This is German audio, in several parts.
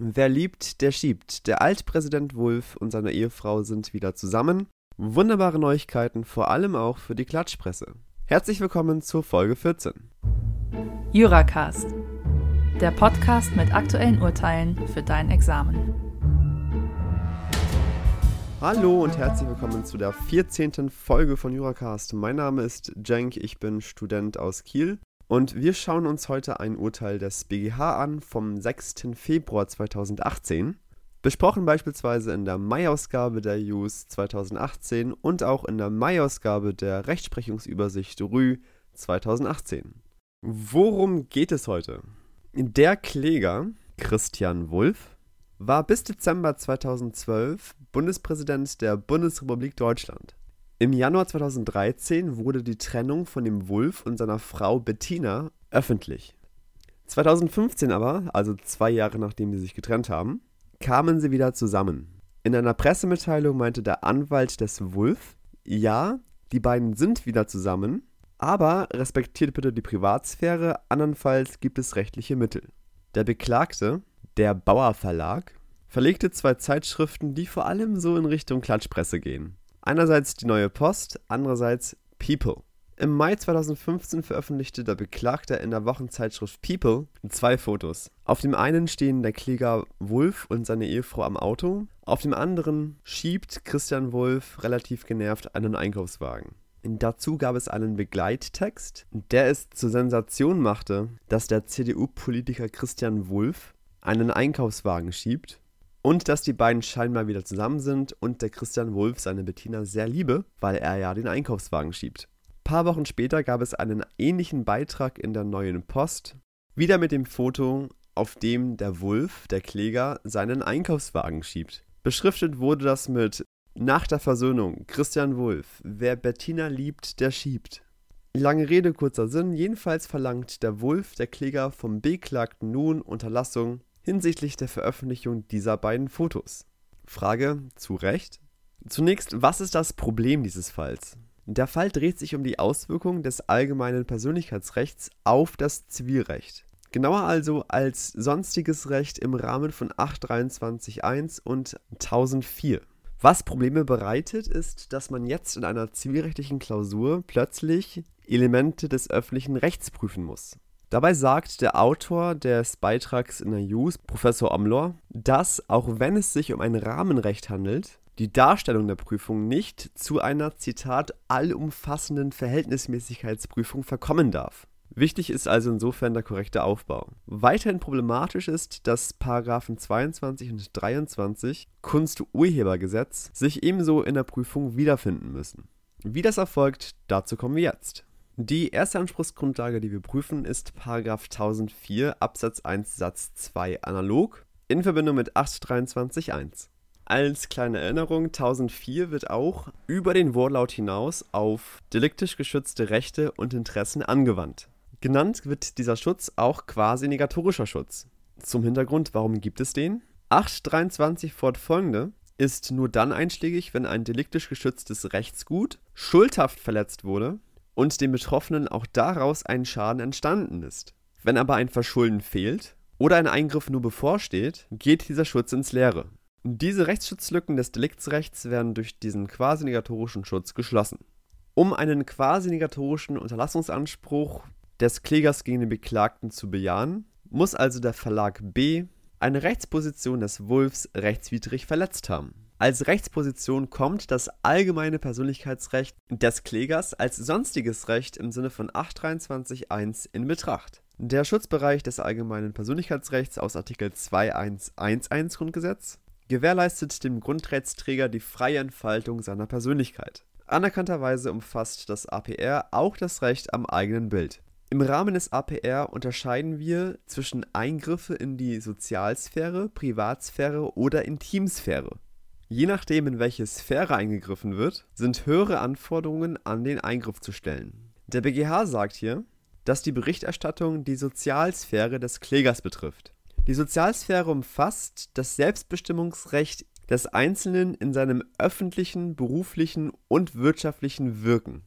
Wer liebt, der schiebt. Der Altpräsident Wulff und seine Ehefrau sind wieder zusammen. Wunderbare Neuigkeiten, vor allem auch für die Klatschpresse. Herzlich willkommen zur Folge 14. Juracast, der Podcast mit aktuellen Urteilen für dein Examen. Hallo und herzlich willkommen zu der 14. Folge von Juracast. Mein Name ist Cenk, ich bin Student aus Kiel und wir schauen uns heute ein Urteil des BGH an vom 6. Februar 2018. Besprochen beispielsweise in der Mai-Ausgabe der JUS 2018 und auch in der Mai-Ausgabe der Rechtsprechungsübersicht RÜ 2018. Worum geht es heute? Der Kläger, Christian Wulff, war bis Dezember 2012 Bundespräsident der Bundesrepublik Deutschland. Im Januar 2013 wurde die Trennung von dem Wulf und seiner Frau Bettina öffentlich. 2015 aber, also zwei Jahre nachdem sie sich getrennt haben, kamen sie wieder zusammen. In einer Pressemitteilung meinte der Anwalt des Wulf, ja, die beiden sind wieder zusammen, aber respektiert bitte die Privatsphäre, andernfalls gibt es rechtliche Mittel. Der Beklagte, der Bauer Verlag, verlegte zwei Zeitschriften, die vor allem so in Richtung Klatschpresse gehen. Einerseits die Neue Post, andererseits People. Im Mai 2015 veröffentlichte der Beklagte in der Wochenzeitschrift People zwei Fotos. Auf dem einen stehen der Kläger Wulf und seine Ehefrau am Auto, auf dem anderen schiebt Christian Wulf relativ genervt einen Einkaufswagen. Dazu gab es einen Begleittext, der es zur Sensation machte, dass der CDU-Politiker Christian Wulff einen Einkaufswagen schiebt und dass die beiden scheinbar wieder zusammen sind und der Christian Wulff seine Bettina sehr liebe, weil er ja den Einkaufswagen schiebt. Ein paar Wochen später gab es einen ähnlichen Beitrag in der Neuen Post, wieder mit dem Foto, auf dem der Wulff, der Kläger, seinen Einkaufswagen schiebt. Beschriftet wurde das mit Nach der Versöhnung, Christian Wulff, wer Bettina liebt, der schiebt. Lange Rede, kurzer Sinn, jedenfalls verlangt der Wulff, der Kläger, vom Beklagten nun Unterlassung hinsichtlich der Veröffentlichung dieser beiden Fotos. Frage zu Recht? Zunächst, was ist das Problem dieses Falls? Der Fall dreht sich um die Auswirkungen des allgemeinen Persönlichkeitsrechts auf das Zivilrecht. Genauer also als sonstiges Recht im Rahmen von 823.1 und 1004. Was Probleme bereitet, ist, dass man jetzt in einer zivilrechtlichen Klausur plötzlich Elemente des öffentlichen Rechts prüfen muss. Dabei sagt der Autor des Beitrags in der Use, Professor Omlor, dass, auch wenn es sich um ein Rahmenrecht handelt, die Darstellung der Prüfung nicht zu einer, Zitat, allumfassenden Verhältnismäßigkeitsprüfung verkommen darf. Wichtig ist also insofern der korrekte Aufbau. Weiterhin problematisch ist, dass Paragraphen 22 und 23 Kunsturhebergesetz sich ebenso in der Prüfung wiederfinden müssen. Wie das erfolgt, dazu kommen wir jetzt. Die erste Anspruchsgrundlage, die wir prüfen, ist 1004 Absatz 1 Satz 2 analog in Verbindung mit 823.1. Als kleine Erinnerung, 1004 wird auch über den Wortlaut hinaus auf deliktisch geschützte Rechte und Interessen angewandt. Genannt wird dieser Schutz auch quasi negatorischer Schutz. Zum Hintergrund, warum gibt es den? 823 fortfolgende ist nur dann einschlägig, wenn ein deliktisch geschütztes Rechtsgut schuldhaft verletzt wurde und dem Betroffenen auch daraus ein Schaden entstanden ist. Wenn aber ein Verschulden fehlt oder ein Eingriff nur bevorsteht, geht dieser Schutz ins Leere. Diese Rechtsschutzlücken des Deliktsrechts werden durch diesen quasi-negatorischen Schutz geschlossen. Um einen quasi-negatorischen Unterlassungsanspruch des Klägers gegen den Beklagten zu bejahen, muss also der Verlag B eine Rechtsposition des Wulfs rechtswidrig verletzt haben. Als Rechtsposition kommt das allgemeine Persönlichkeitsrecht des Klägers als sonstiges Recht im Sinne von 823.1 in Betracht. Der Schutzbereich des allgemeinen Persönlichkeitsrechts aus Artikel 2111 Grundgesetz gewährleistet dem Grundrechtsträger die freie Entfaltung seiner Persönlichkeit. Anerkannterweise umfasst das APR auch das Recht am eigenen Bild. Im Rahmen des APR unterscheiden wir zwischen Eingriffe in die Sozialsphäre, Privatsphäre oder Intimsphäre. Je nachdem, in welche Sphäre eingegriffen wird, sind höhere Anforderungen an den Eingriff zu stellen. Der BGH sagt hier, dass die Berichterstattung die Sozialsphäre des Klägers betrifft. Die Sozialsphäre umfasst das Selbstbestimmungsrecht des Einzelnen in seinem öffentlichen, beruflichen und wirtschaftlichen Wirken.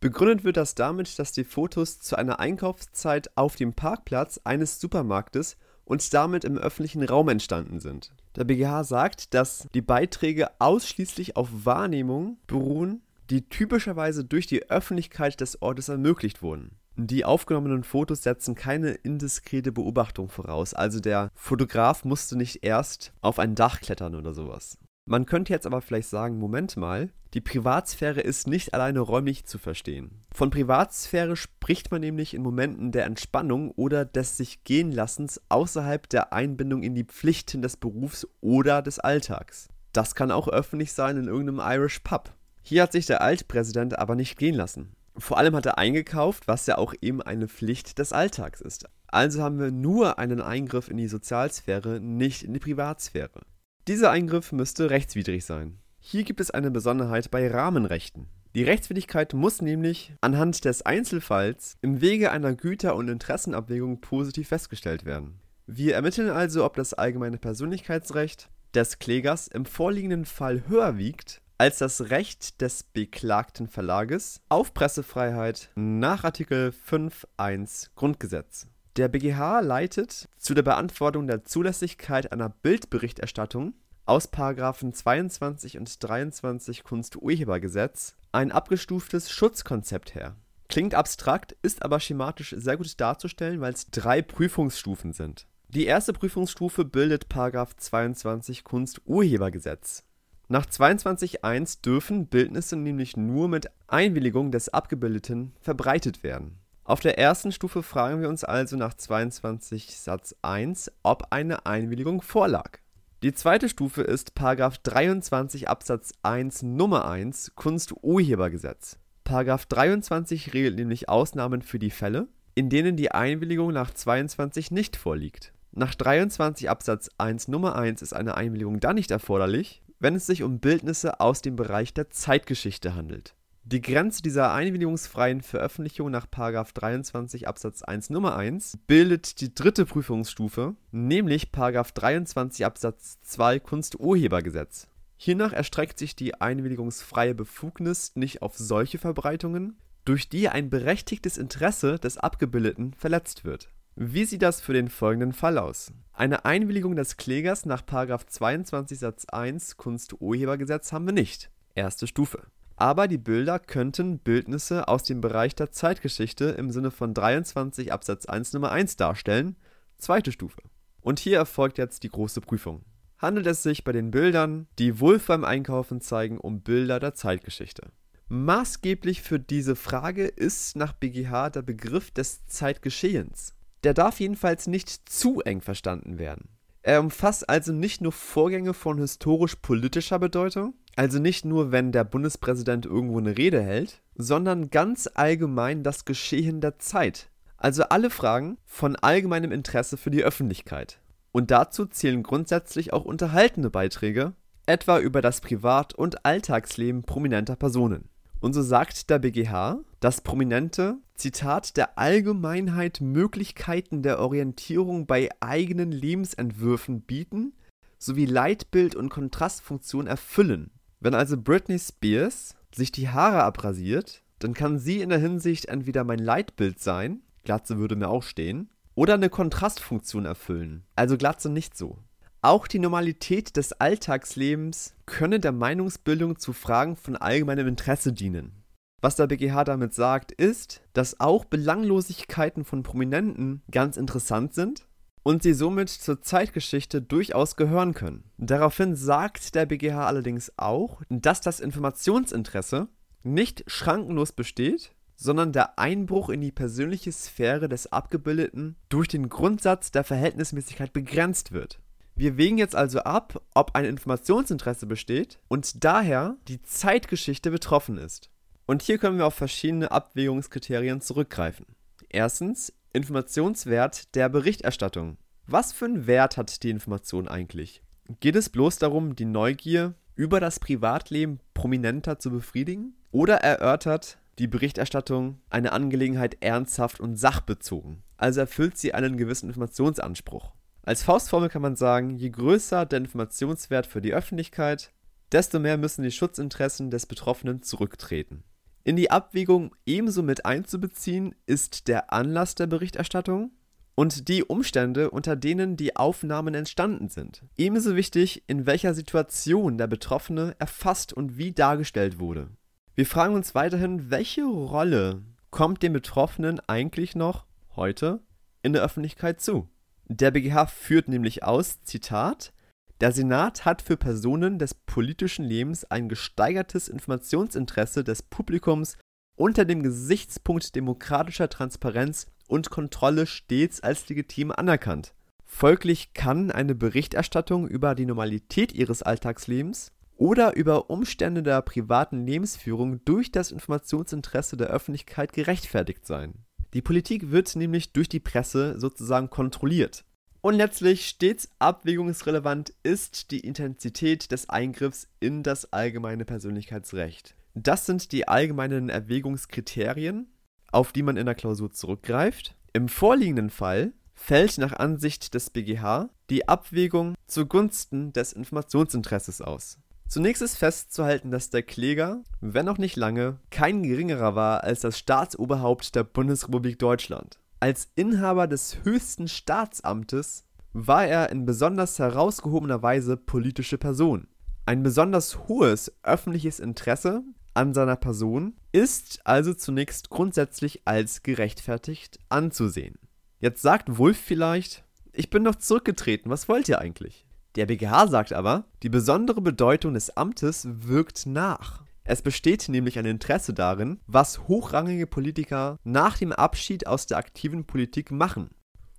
Begründet wird das damit, dass die Fotos zu einer Einkaufszeit auf dem Parkplatz eines Supermarktes und damit im öffentlichen Raum entstanden sind. Der BGH sagt, dass die Beiträge ausschließlich auf Wahrnehmungen beruhen, die typischerweise durch die Öffentlichkeit des Ortes ermöglicht wurden. Die aufgenommenen Fotos setzen keine indiskrete Beobachtung voraus, also der Fotograf musste nicht erst auf ein Dach klettern oder sowas. Man könnte jetzt aber vielleicht sagen, Moment mal, die Privatsphäre ist nicht alleine räumlich zu verstehen. Von Privatsphäre spricht man nämlich in Momenten der Entspannung oder des sich gehen lassens außerhalb der Einbindung in die Pflichten des Berufs oder des Alltags. Das kann auch öffentlich sein in irgendeinem Irish Pub. Hier hat sich der Altpräsident aber nicht gehen lassen. Vor allem hat er eingekauft, was ja auch eben eine Pflicht des Alltags ist. Also haben wir nur einen Eingriff in die Sozialsphäre, nicht in die Privatsphäre. Dieser Eingriff müsste rechtswidrig sein. Hier gibt es eine Besonderheit bei Rahmenrechten. Die Rechtswidrigkeit muss nämlich anhand des Einzelfalls im Wege einer Güter- und Interessenabwägung positiv festgestellt werden. Wir ermitteln also, ob das allgemeine Persönlichkeitsrecht des Klägers im vorliegenden Fall höher wiegt als das Recht des beklagten Verlages auf Pressefreiheit nach Artikel 5.1 Grundgesetz. Der BGH leitet zu der Beantwortung der Zulässigkeit einer Bildberichterstattung aus § 22 und 23 Kunsturhebergesetz ein abgestuftes Schutzkonzept her. Klingt abstrakt, ist aber schematisch sehr gut darzustellen, weil es drei Prüfungsstufen sind. Die erste Prüfungsstufe bildet § 22 Kunsturhebergesetz. Nach 22.1 dürfen Bildnisse nämlich nur mit Einwilligung des Abgebildeten verbreitet werden. Auf der ersten Stufe fragen wir uns also nach 22 Satz 1, ob eine Einwilligung vorlag. Die zweite Stufe ist § 23 Absatz 1 Nummer 1 Kunsturhebergesetz. § 23 regelt nämlich Ausnahmen für die Fälle, in denen die Einwilligung nach 22 nicht vorliegt. Nach 23 Absatz 1 Nummer 1 ist eine Einwilligung dann nicht erforderlich, wenn es sich um Bildnisse aus dem Bereich der Zeitgeschichte handelt. Die Grenze dieser einwilligungsfreien Veröffentlichung nach § 23 Absatz 1 Nummer 1 bildet die dritte Prüfungsstufe, nämlich § 23 Absatz 2 Kunsturhebergesetz. Hiernach erstreckt sich die einwilligungsfreie Befugnis nicht auf solche Verbreitungen, durch die ein berechtigtes Interesse des Abgebildeten verletzt wird wie sieht das für den folgenden Fall aus? Eine Einwilligung des Klägers nach § 22 Satz 1 Kunsturhebergesetz haben wir nicht. Erste Stufe. Aber die Bilder könnten Bildnisse aus dem Bereich der Zeitgeschichte im Sinne von 23 Absatz 1 Nummer 1 darstellen. Zweite Stufe. Und hier erfolgt jetzt die große Prüfung. Handelt es sich bei den Bildern, die Wolf beim Einkaufen zeigen, um Bilder der Zeitgeschichte? Maßgeblich für diese Frage ist nach BGH der Begriff des Zeitgeschehens. Der darf jedenfalls nicht zu eng verstanden werden. Er umfasst also nicht nur Vorgänge von historisch-politischer Bedeutung, also nicht nur, wenn der Bundespräsident irgendwo eine Rede hält, sondern ganz allgemein das Geschehen der Zeit. Also alle Fragen von allgemeinem Interesse für die Öffentlichkeit. Und dazu zählen grundsätzlich auch unterhaltene Beiträge, etwa über das Privat- und Alltagsleben prominenter Personen. Und so sagt der BGH, dass Prominente, Zitat, der Allgemeinheit Möglichkeiten der Orientierung bei eigenen Lebensentwürfen bieten sowie Leitbild und Kontrastfunktion erfüllen. Wenn also Britney Spears sich die Haare abrasiert, dann kann sie in der Hinsicht entweder mein Leitbild sein, Glatze würde mir auch stehen, oder eine Kontrastfunktion erfüllen, also Glatze nicht so. Auch die Normalität des Alltagslebens könne der Meinungsbildung zu Fragen von allgemeinem Interesse dienen. Was der BGH damit sagt, ist, dass auch Belanglosigkeiten von Prominenten ganz interessant sind und sie somit zur Zeitgeschichte durchaus gehören können. Daraufhin sagt der BGH allerdings auch, dass das Informationsinteresse nicht schrankenlos besteht, sondern der Einbruch in die persönliche Sphäre des Abgebildeten durch den Grundsatz der Verhältnismäßigkeit begrenzt wird. Wir wägen jetzt also ab, ob ein Informationsinteresse besteht und daher die Zeitgeschichte betroffen ist. Und hier können wir auf verschiedene Abwägungskriterien zurückgreifen. Erstens, Informationswert der Berichterstattung. Was für einen Wert hat die Information eigentlich? Geht es bloß darum, die Neugier über das Privatleben prominenter zu befriedigen? Oder erörtert die Berichterstattung eine Angelegenheit ernsthaft und sachbezogen? Also erfüllt sie einen gewissen Informationsanspruch. Als Faustformel kann man sagen, je größer der Informationswert für die Öffentlichkeit, desto mehr müssen die Schutzinteressen des Betroffenen zurücktreten. In die Abwägung ebenso mit einzubeziehen ist der Anlass der Berichterstattung und die Umstände, unter denen die Aufnahmen entstanden sind. Ebenso wichtig, in welcher Situation der Betroffene erfasst und wie dargestellt wurde. Wir fragen uns weiterhin, welche Rolle kommt dem Betroffenen eigentlich noch heute in der Öffentlichkeit zu? Der BGH führt nämlich aus, Zitat, der Senat hat für Personen des politischen Lebens ein gesteigertes Informationsinteresse des Publikums unter dem Gesichtspunkt demokratischer Transparenz und Kontrolle stets als legitim anerkannt. Folglich kann eine Berichterstattung über die Normalität ihres Alltagslebens oder über Umstände der privaten Lebensführung durch das Informationsinteresse der Öffentlichkeit gerechtfertigt sein. Die Politik wird nämlich durch die Presse sozusagen kontrolliert. Und letztlich stets abwägungsrelevant ist die Intensität des Eingriffs in das allgemeine Persönlichkeitsrecht. Das sind die allgemeinen Erwägungskriterien, auf die man in der Klausur zurückgreift. Im vorliegenden Fall fällt nach Ansicht des BGH die Abwägung zugunsten des Informationsinteresses aus. Zunächst ist festzuhalten, dass der Kläger, wenn auch nicht lange, kein geringerer war als das Staatsoberhaupt der Bundesrepublik Deutschland. Als Inhaber des höchsten Staatsamtes war er in besonders herausgehobener Weise politische Person. Ein besonders hohes öffentliches Interesse an seiner Person ist also zunächst grundsätzlich als gerechtfertigt anzusehen. Jetzt sagt Wulff vielleicht, ich bin doch zurückgetreten, was wollt ihr eigentlich? Der BGH sagt aber, die besondere Bedeutung des Amtes wirkt nach. Es besteht nämlich ein Interesse darin, was hochrangige Politiker nach dem Abschied aus der aktiven Politik machen.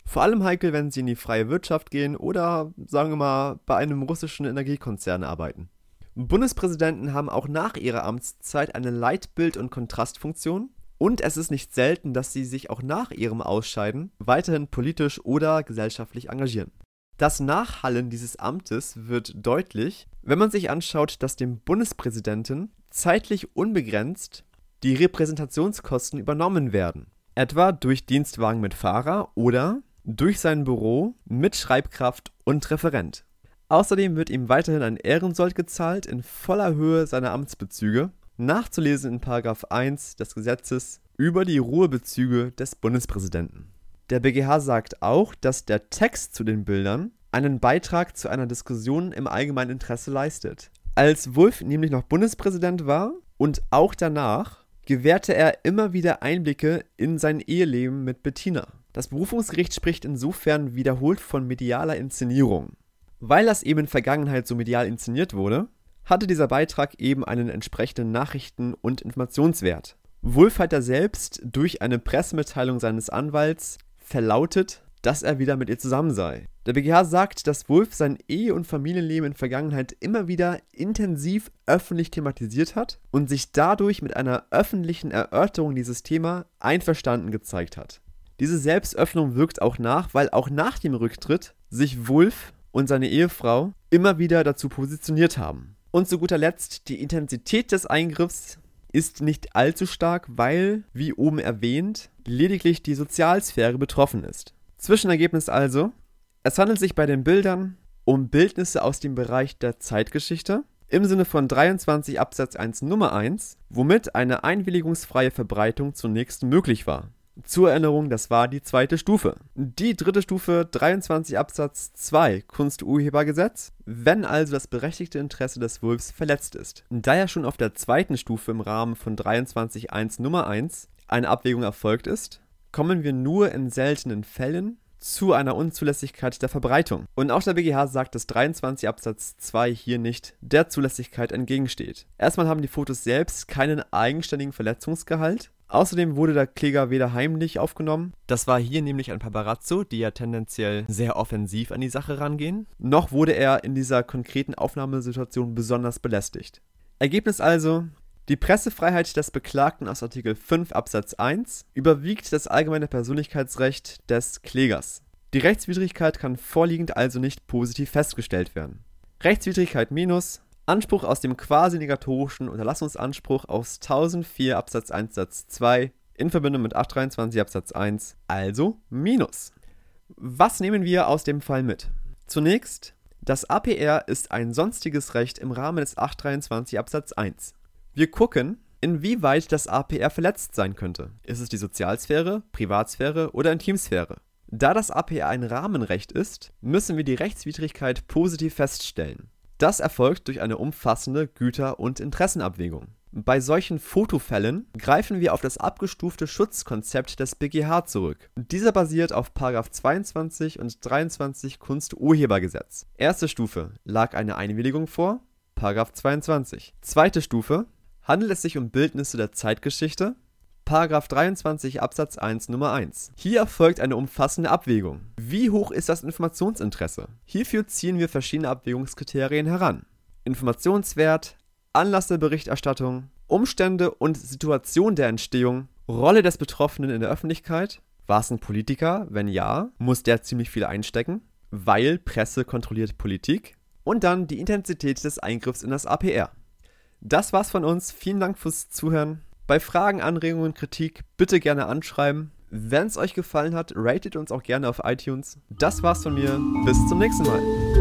Vor allem heikel, wenn sie in die freie Wirtschaft gehen oder, sagen wir mal, bei einem russischen Energiekonzern arbeiten. Bundespräsidenten haben auch nach ihrer Amtszeit eine Leitbild- und Kontrastfunktion und es ist nicht selten, dass sie sich auch nach ihrem Ausscheiden weiterhin politisch oder gesellschaftlich engagieren. Das Nachhallen dieses Amtes wird deutlich, wenn man sich anschaut, dass dem Bundespräsidenten zeitlich unbegrenzt die Repräsentationskosten übernommen werden, etwa durch Dienstwagen mit Fahrer oder durch sein Büro mit Schreibkraft und Referent. Außerdem wird ihm weiterhin ein Ehrensold gezahlt in voller Höhe seiner Amtsbezüge, nachzulesen in 1 des Gesetzes über die Ruhebezüge des Bundespräsidenten. Der BGH sagt auch, dass der Text zu den Bildern einen Beitrag zu einer Diskussion im allgemeinen Interesse leistet. Als Wulff nämlich noch Bundespräsident war und auch danach, gewährte er immer wieder Einblicke in sein Eheleben mit Bettina. Das Berufungsgericht spricht insofern wiederholt von medialer Inszenierung. Weil das eben in Vergangenheit so medial inszeniert wurde, hatte dieser Beitrag eben einen entsprechenden Nachrichten- und Informationswert. Wulff hat er selbst durch eine Pressemitteilung seines Anwalts verlautet, dass er wieder mit ihr zusammen sei. Der BGH sagt, dass Wulff sein Ehe- und Familienleben in Vergangenheit immer wieder intensiv öffentlich thematisiert hat und sich dadurch mit einer öffentlichen Erörterung dieses Thema einverstanden gezeigt hat. Diese Selbstöffnung wirkt auch nach, weil auch nach dem Rücktritt sich Wulff und seine Ehefrau immer wieder dazu positioniert haben. Und zu guter Letzt, die Intensität des Eingriffs ist nicht allzu stark, weil, wie oben erwähnt, lediglich die Sozialsphäre betroffen ist. Zwischenergebnis also, es handelt sich bei den Bildern um Bildnisse aus dem Bereich der Zeitgeschichte im Sinne von 23 Absatz 1 Nummer 1, womit eine einwilligungsfreie Verbreitung zunächst möglich war. Zur Erinnerung, das war die zweite Stufe. Die dritte Stufe 23 Absatz 2 Kunsturhebergesetz, wenn also das berechtigte Interesse des Wulfs verletzt ist. Da ja schon auf der zweiten Stufe im Rahmen von 23.1 Nummer 1 eine Abwägung erfolgt ist, kommen wir nur in seltenen Fällen zu einer Unzulässigkeit der Verbreitung. Und auch der BGH sagt, dass 23 Absatz 2 hier nicht der Zulässigkeit entgegensteht. Erstmal haben die Fotos selbst keinen eigenständigen Verletzungsgehalt, Außerdem wurde der Kläger weder heimlich aufgenommen, das war hier nämlich ein Paparazzo, die ja tendenziell sehr offensiv an die Sache rangehen, noch wurde er in dieser konkreten Aufnahmesituation besonders belästigt. Ergebnis also, die Pressefreiheit des Beklagten aus Artikel 5 Absatz 1 überwiegt das allgemeine Persönlichkeitsrecht des Klägers. Die Rechtswidrigkeit kann vorliegend also nicht positiv festgestellt werden. Rechtswidrigkeit minus Anspruch aus dem quasi-negatorischen Unterlassungsanspruch aus 1004 Absatz 1 Satz 2 in Verbindung mit 823 Absatz 1, also Minus. Was nehmen wir aus dem Fall mit? Zunächst, das APR ist ein sonstiges Recht im Rahmen des 823 Absatz 1. Wir gucken, inwieweit das APR verletzt sein könnte. Ist es die Sozialsphäre, Privatsphäre oder Intimsphäre? Da das APR ein Rahmenrecht ist, müssen wir die Rechtswidrigkeit positiv feststellen. Das erfolgt durch eine umfassende Güter- und Interessenabwägung. Bei solchen Fotofällen greifen wir auf das abgestufte Schutzkonzept des BGH zurück. Dieser basiert auf 22 und 23 Kunsturhebergesetz. Erste Stufe: Lag eine Einwilligung vor? 22. Zweite Stufe: Handelt es sich um Bildnisse der Zeitgeschichte? 23 Absatz 1 Nummer 1. Hier erfolgt eine umfassende Abwägung. Wie hoch ist das Informationsinteresse? Hierfür ziehen wir verschiedene Abwägungskriterien heran. Informationswert, Anlass der Berichterstattung, Umstände und Situation der Entstehung, Rolle des Betroffenen in der Öffentlichkeit, war es ein Politiker? Wenn ja, muss der ziemlich viel einstecken, weil Presse kontrolliert Politik und dann die Intensität des Eingriffs in das APR. Das war's von uns. Vielen Dank fürs Zuhören. Bei Fragen, Anregungen, Kritik bitte gerne anschreiben. Wenn es euch gefallen hat, ratet uns auch gerne auf iTunes. Das war's von mir. Bis zum nächsten Mal.